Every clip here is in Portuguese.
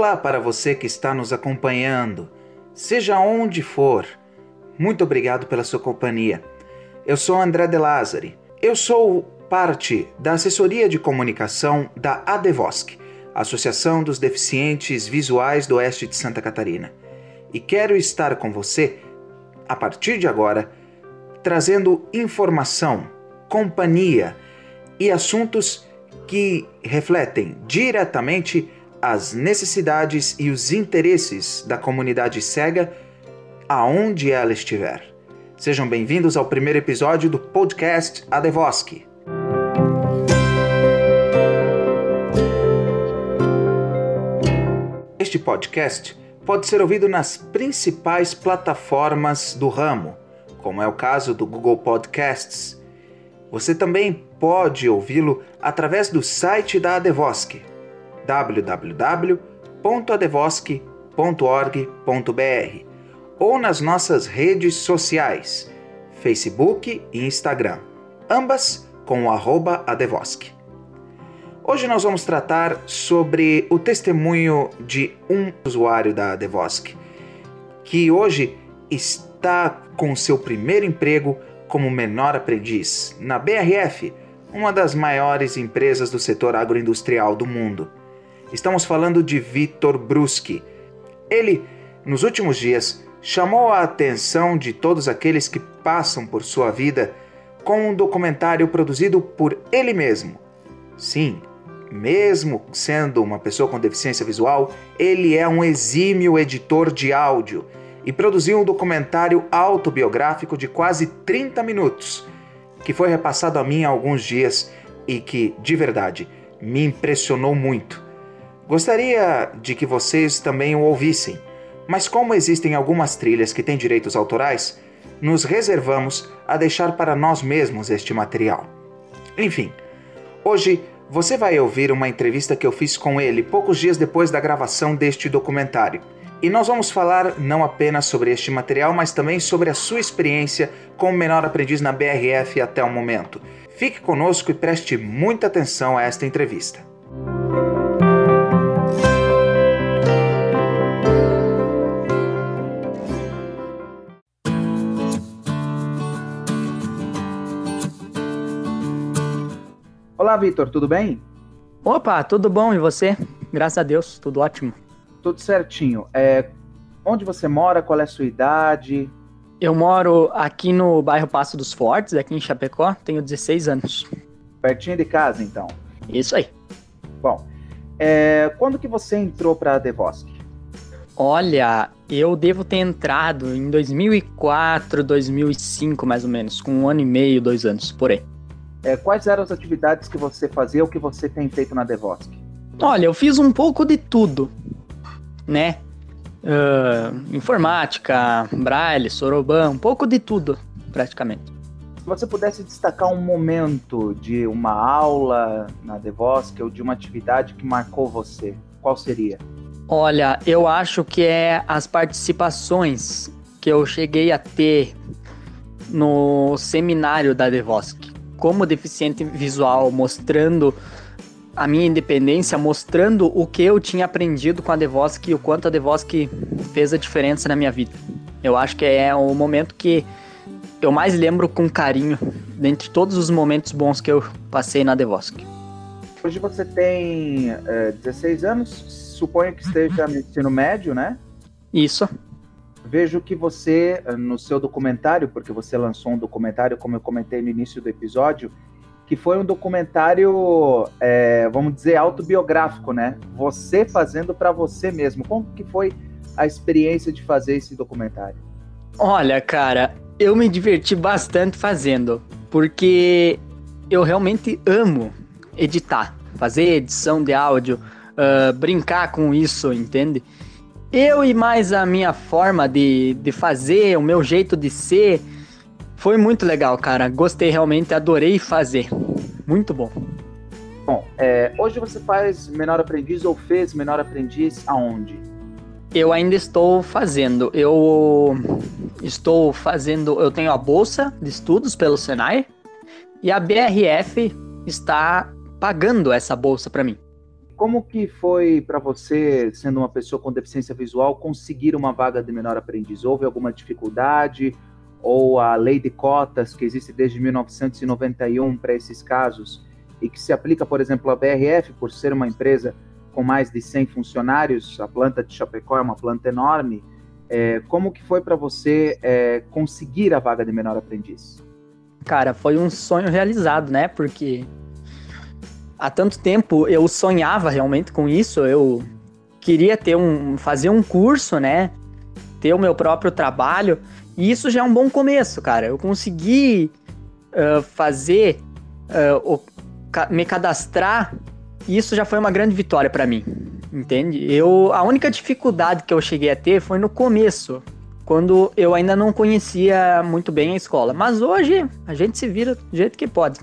Olá para você que está nos acompanhando, seja onde for. Muito obrigado pela sua companhia. Eu sou André De Lázari. Eu sou parte da assessoria de comunicação da ADVOSC, Associação dos Deficientes Visuais do Oeste de Santa Catarina. E quero estar com você, a partir de agora, trazendo informação, companhia e assuntos que refletem diretamente as necessidades e os interesses da comunidade cega aonde ela estiver. Sejam bem-vindos ao primeiro episódio do podcast Adevoski. Este podcast pode ser ouvido nas principais plataformas do ramo, como é o caso do Google Podcasts. Você também pode ouvi-lo através do site da Adevoski www.adevosque.org.br ou nas nossas redes sociais, Facebook e Instagram, ambas com o arroba Adevosque. Hoje nós vamos tratar sobre o testemunho de um usuário da Adevosque, que hoje está com seu primeiro emprego como menor aprendiz na BRF, uma das maiores empresas do setor agroindustrial do mundo. Estamos falando de Vitor Bruschi. Ele, nos últimos dias, chamou a atenção de todos aqueles que passam por sua vida com um documentário produzido por ele mesmo. Sim, mesmo sendo uma pessoa com deficiência visual, ele é um exímio editor de áudio e produziu um documentário autobiográfico de quase 30 minutos, que foi repassado a mim há alguns dias e que, de verdade, me impressionou muito. Gostaria de que vocês também o ouvissem, mas como existem algumas trilhas que têm direitos autorais, nos reservamos a deixar para nós mesmos este material. Enfim, hoje você vai ouvir uma entrevista que eu fiz com ele poucos dias depois da gravação deste documentário. E nós vamos falar não apenas sobre este material, mas também sobre a sua experiência como menor aprendiz na BRF até o momento. Fique conosco e preste muita atenção a esta entrevista. Olá, Vitor, tudo bem? Opa, tudo bom e você? Graças a Deus, tudo ótimo. Tudo certinho. É, onde você mora? Qual é a sua idade? Eu moro aqui no bairro Passo dos Fortes, aqui em Chapecó, tenho 16 anos. Pertinho de casa, então. Isso aí. Bom, é, quando que você entrou para a Devosk? Olha, eu devo ter entrado em 2004, 2005, mais ou menos, com um ano e meio, dois anos, por aí. É, quais eram as atividades que você fazia ou que você tem feito na Devosk? Olha, eu fiz um pouco de tudo, né? Uh, informática, braille, soroban, um pouco de tudo, praticamente. Se você pudesse destacar um momento de uma aula na Devosk ou de uma atividade que marcou você, qual seria? Olha, eu acho que é as participações que eu cheguei a ter no seminário da Devosk como deficiente visual, mostrando a minha independência, mostrando o que eu tinha aprendido com a Devosk e o quanto a Devosk fez a diferença na minha vida. Eu acho que é o momento que eu mais lembro com carinho, dentre todos os momentos bons que eu passei na Devosk. Hoje você tem é, 16 anos, suponho que esteja no ensino médio, né? Isso. Vejo que você, eh, no seu documentário, porque você lançou um documentário, como eu comentei no início do episódio, que foi um documentário, é, vamos dizer, autobiográfico, né? Você fazendo para você mesmo. Como que foi a experiência de fazer esse documentário? Olha, cara, eu me diverti bastante fazendo, porque eu realmente amo editar, fazer edição de áudio, uh, brincar com isso, entende? Eu e mais a minha forma de, de fazer, o meu jeito de ser, foi muito legal, cara. Gostei realmente, adorei fazer. Muito bom. Bom, é, hoje você faz menor aprendiz ou fez menor aprendiz aonde? Eu ainda estou fazendo. Eu estou fazendo. Eu tenho a bolsa de estudos pelo Senai e a BRF está pagando essa bolsa para mim. Como que foi para você, sendo uma pessoa com deficiência visual, conseguir uma vaga de menor aprendiz? Houve alguma dificuldade? Ou a lei de cotas, que existe desde 1991 para esses casos, e que se aplica, por exemplo, à BRF, por ser uma empresa com mais de 100 funcionários, a planta de Chapecó é uma planta enorme, é, como que foi para você é, conseguir a vaga de menor aprendiz? Cara, foi um sonho realizado, né? Porque há tanto tempo eu sonhava realmente com isso, eu queria ter um fazer um curso, né? Ter o meu próprio trabalho, e isso já é um bom começo, cara. Eu consegui uh, fazer uh, o, me cadastrar, e isso já foi uma grande vitória para mim. Entende? Eu a única dificuldade que eu cheguei a ter foi no começo, quando eu ainda não conhecia muito bem a escola. Mas hoje a gente se vira do jeito que pode.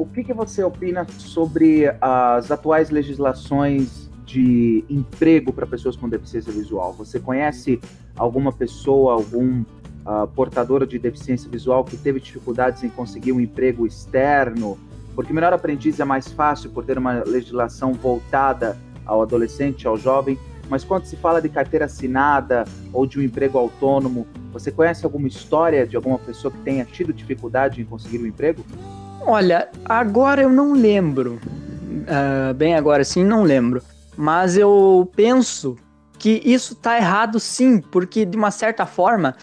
O que, que você opina sobre as atuais legislações de emprego para pessoas com deficiência visual? Você conhece alguma pessoa, algum uh, portador de deficiência visual que teve dificuldades em conseguir um emprego externo? Porque melhor aprendiz é mais fácil por ter uma legislação voltada ao adolescente, ao jovem, mas quando se fala de carteira assinada ou de um emprego autônomo, você conhece alguma história de alguma pessoa que tenha tido dificuldade em conseguir um emprego? Olha, agora eu não lembro. Uh, bem agora sim, não lembro. Mas eu penso que isso está errado sim, porque de uma certa forma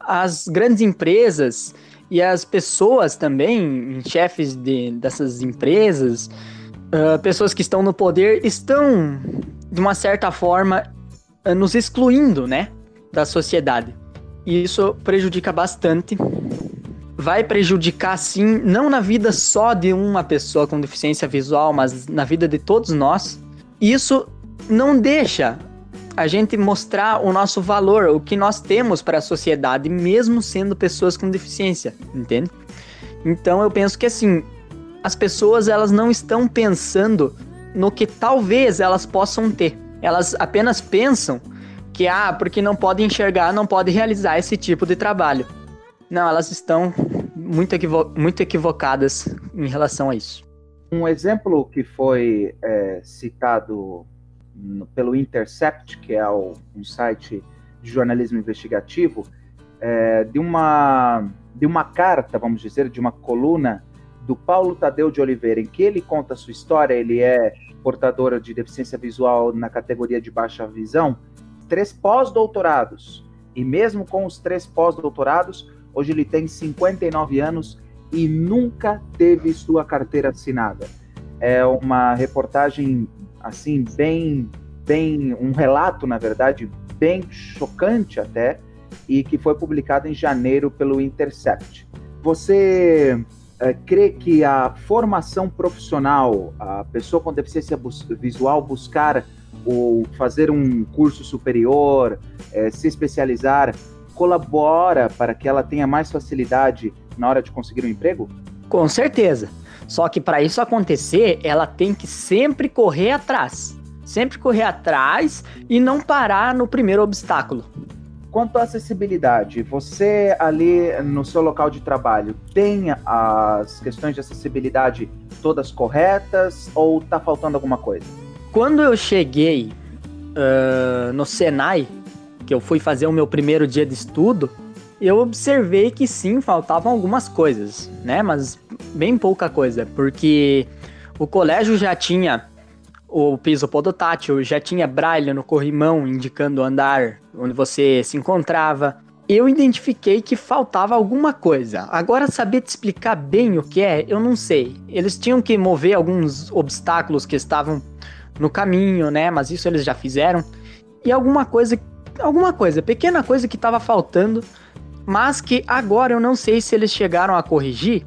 as grandes empresas e as pessoas também, chefes de, dessas empresas, uh, pessoas que estão no poder, estão de uma certa forma, eh, nos excluindo, né, da sociedade. E isso prejudica bastante. Vai prejudicar, sim, não na vida só de uma pessoa com deficiência visual, mas na vida de todos nós. Isso não deixa a gente mostrar o nosso valor, o que nós temos para a sociedade, mesmo sendo pessoas com deficiência, entende? Então eu penso que assim, as pessoas elas não estão pensando no que talvez elas possam ter. Elas apenas pensam que, ah, porque não podem enxergar, não podem realizar esse tipo de trabalho. Não, elas estão muito, equivo muito equivocadas em relação a isso. Um exemplo que foi é, citado pelo Intercept, que é o, um site de jornalismo investigativo, é, de, uma, de uma carta, vamos dizer, de uma coluna do Paulo Tadeu de Oliveira, em que ele conta a sua história, ele é portador de deficiência visual na categoria de baixa visão, três pós-doutorados. E mesmo com os três pós-doutorados, hoje ele tem 59 anos e nunca teve sua carteira assinada. É uma reportagem assim bem bem um relato, na verdade, bem chocante até, e que foi publicado em janeiro pelo Intercept. Você é, crê que a formação profissional, a pessoa com deficiência bus visual buscar ou fazer um curso superior, é, se especializar, colabora para que ela tenha mais facilidade na hora de conseguir um emprego? Com certeza. Só que para isso acontecer, ela tem que sempre correr atrás. Sempre correr atrás e não parar no primeiro obstáculo. Quanto à acessibilidade, você ali no seu local de trabalho tem as questões de acessibilidade todas corretas ou tá faltando alguma coisa? Quando eu cheguei uh, no Senai, que eu fui fazer o meu primeiro dia de estudo, eu observei que sim, faltavam algumas coisas, né? Mas bem pouca coisa, porque o colégio já tinha o piso podotátil, já tinha braille no corrimão indicando o andar onde você se encontrava. Eu identifiquei que faltava alguma coisa. Agora, saber te explicar bem o que é, eu não sei. Eles tinham que mover alguns obstáculos que estavam no caminho, né? Mas isso eles já fizeram. E alguma coisa, alguma coisa, pequena coisa que estava faltando, mas que agora eu não sei se eles chegaram a corrigir,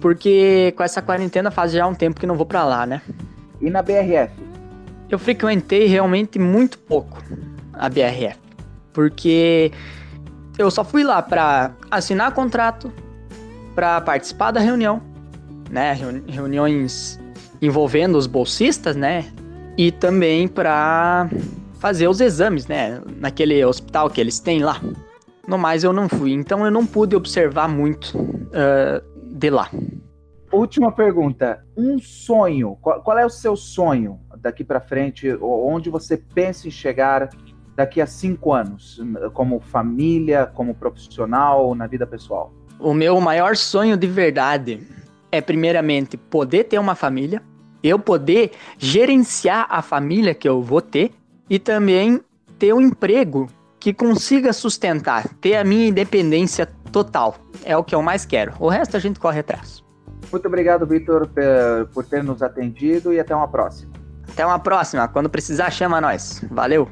porque com essa quarentena faz já um tempo que não vou para lá, né? E na BRF? Eu frequentei realmente muito pouco a BRF, porque eu só fui lá para assinar contrato, para participar da reunião, né, reuniões envolvendo os bolsistas, né, e também para fazer os exames, né, naquele hospital que eles têm lá. No mais eu não fui, então eu não pude observar muito uh, de lá. última pergunta. Um sonho. Qual, qual é o seu sonho daqui para frente? Onde você pensa em chegar daqui a cinco anos? Como família, como profissional, na vida pessoal? O meu maior sonho de verdade é, primeiramente, poder ter uma família, eu poder gerenciar a família que eu vou ter e também ter um emprego que consiga sustentar, ter a minha independência total. É o que eu mais quero. O resto a gente corre atrás. Muito obrigado, Vitor, por ter nos atendido e até uma próxima. Até uma próxima. Quando precisar, chama nós. Valeu!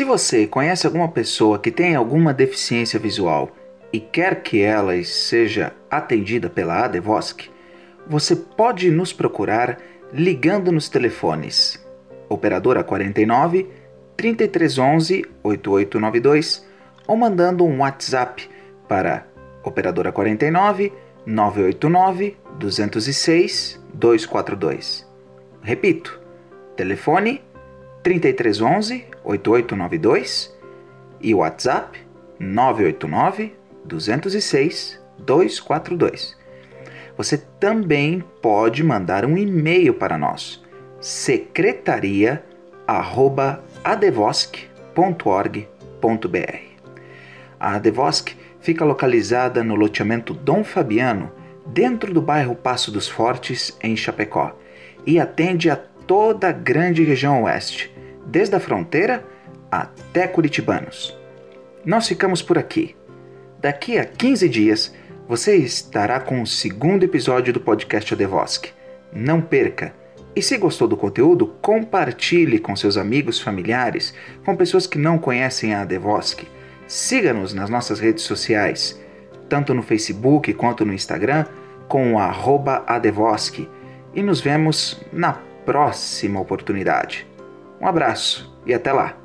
Se você conhece alguma pessoa que tem alguma deficiência visual e quer que ela seja atendida pela Adevosk, você pode nos procurar ligando nos telefones operadora 49 3311 8892 ou mandando um WhatsApp para operadora 49 989 206 242. Repito, telefone 3311 8892 e WhatsApp 989 206 242. Você também pode mandar um e-mail para nós secretaria@adevosk.org.br. A Adevosk fica localizada no loteamento Dom Fabiano, dentro do bairro Passo dos Fortes, em Chapecó, e atende a toda a grande região oeste, desde a fronteira até Curitibanos. Nós ficamos por aqui. Daqui a 15 dias você estará com o segundo episódio do podcast Adevosk. Não perca! E se gostou do conteúdo, compartilhe com seus amigos, familiares, com pessoas que não conhecem a Adevosk. Siga-nos nas nossas redes sociais, tanto no Facebook quanto no Instagram, com o arroba. E nos vemos na próxima oportunidade. Um abraço e até lá!